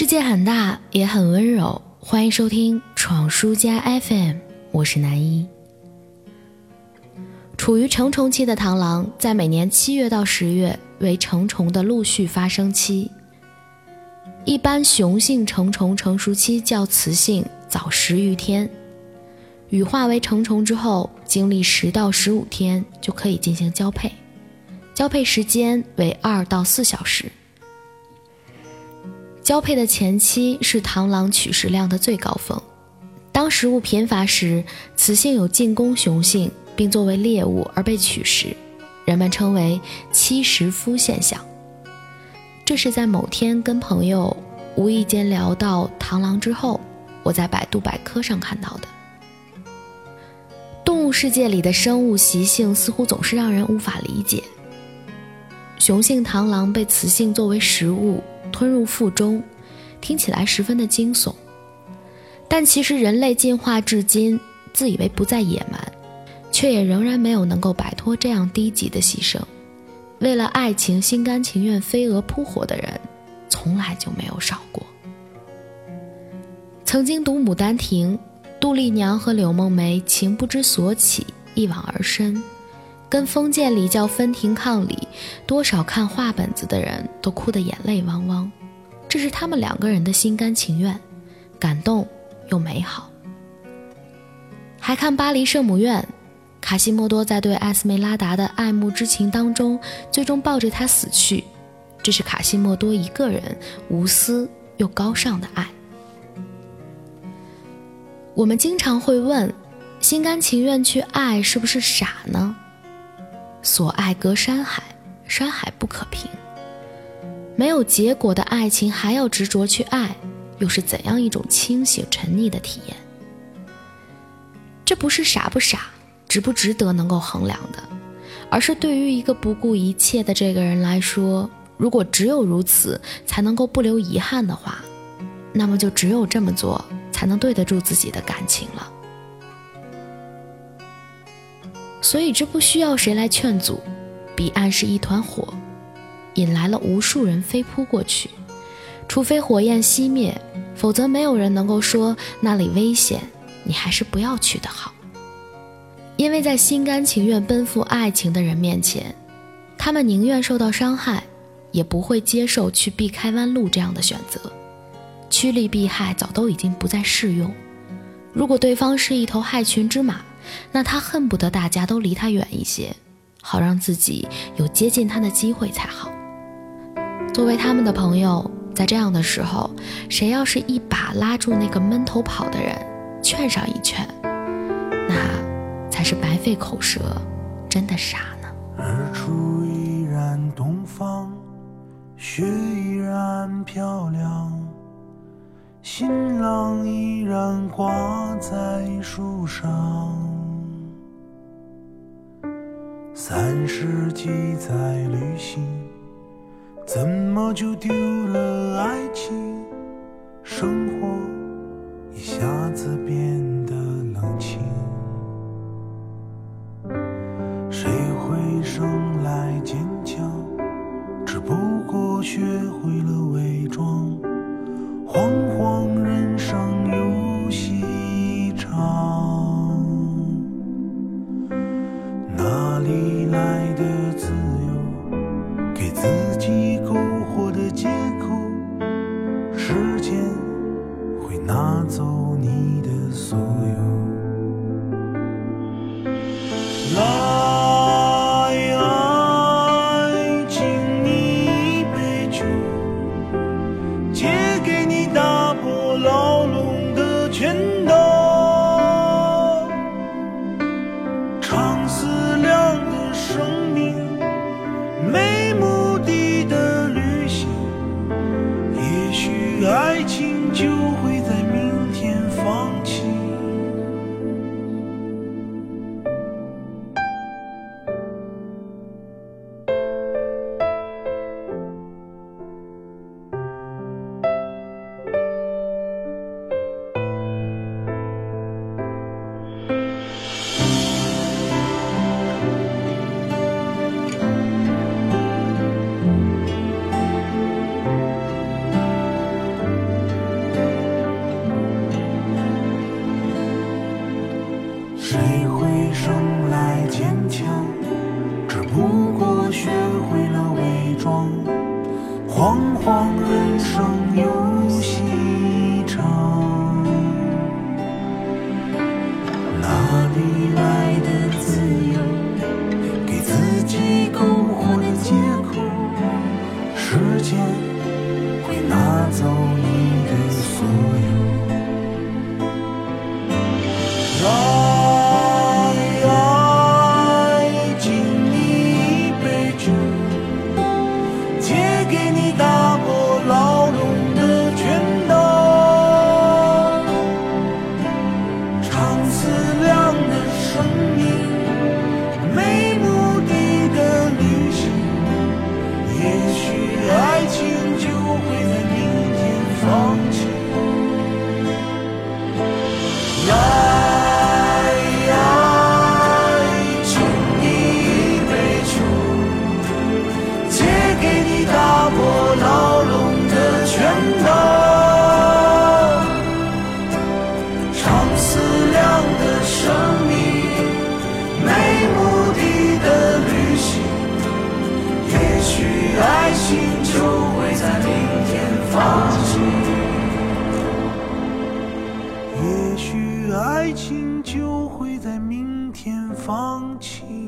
世界很大，也很温柔。欢迎收听闯书家 FM，我是南一。处于成虫期的螳螂，在每年七月到十月为成虫的陆续发生期。一般雄性成虫成熟期较雌性早十余天，羽化为成虫之后，经历十到十五天就可以进行交配，交配时间为二到四小时。交配的前期是螳螂取食量的最高峰，当食物贫乏时，雌性有进攻雄性，并作为猎物而被取食，人们称为“妻食夫”现象。这是在某天跟朋友无意间聊到螳螂之后，我在百度百科上看到的。动物世界里的生物习性似乎总是让人无法理解。雄性螳螂被雌性作为食物。吞入腹中，听起来十分的惊悚，但其实人类进化至今，自以为不再野蛮，却也仍然没有能够摆脱这样低级的牺牲。为了爱情心甘情愿飞蛾扑火的人，从来就没有少过。曾经读《牡丹亭》，杜丽娘和柳梦梅情不知所起，一往而深。跟封建礼教分庭抗礼，多少看画本子的人都哭得眼泪汪汪。这是他们两个人的心甘情愿，感动又美好。还看《巴黎圣母院》，卡西莫多在对艾斯梅拉达的爱慕之情当中，最终抱着她死去。这是卡西莫多一个人无私又高尚的爱。我们经常会问：心甘情愿去爱，是不是傻呢？所爱隔山海，山海不可平。没有结果的爱情还要执着去爱，又是怎样一种清醒沉溺的体验？这不是傻不傻、值不值得能够衡量的，而是对于一个不顾一切的这个人来说，如果只有如此才能够不留遗憾的话，那么就只有这么做才能对得住自己的感情了。所以这不需要谁来劝阻，彼岸是一团火，引来了无数人飞扑过去。除非火焰熄灭，否则没有人能够说那里危险，你还是不要去的好。因为在心甘情愿奔赴爱情的人面前，他们宁愿受到伤害，也不会接受去避开弯路这样的选择。趋利避害早都已经不再适用。如果对方是一头害群之马，那他恨不得大家都离他远一些，好让自己有接近他的机会才好。作为他们的朋友，在这样的时候，谁要是一把拉住那个闷头跑的人，劝上一劝，那才是白费口舌，真的傻呢。日出依然东方，雪依然漂亮，新郎依然挂在树上。三世纪在旅行，怎么就丢了爱情？生活一下子变得冷清，谁会生来坚强？只不过学会了伪装，长思量的生命没目的的旅行。也许爱情就时间会拿走也许爱情就会在明天放晴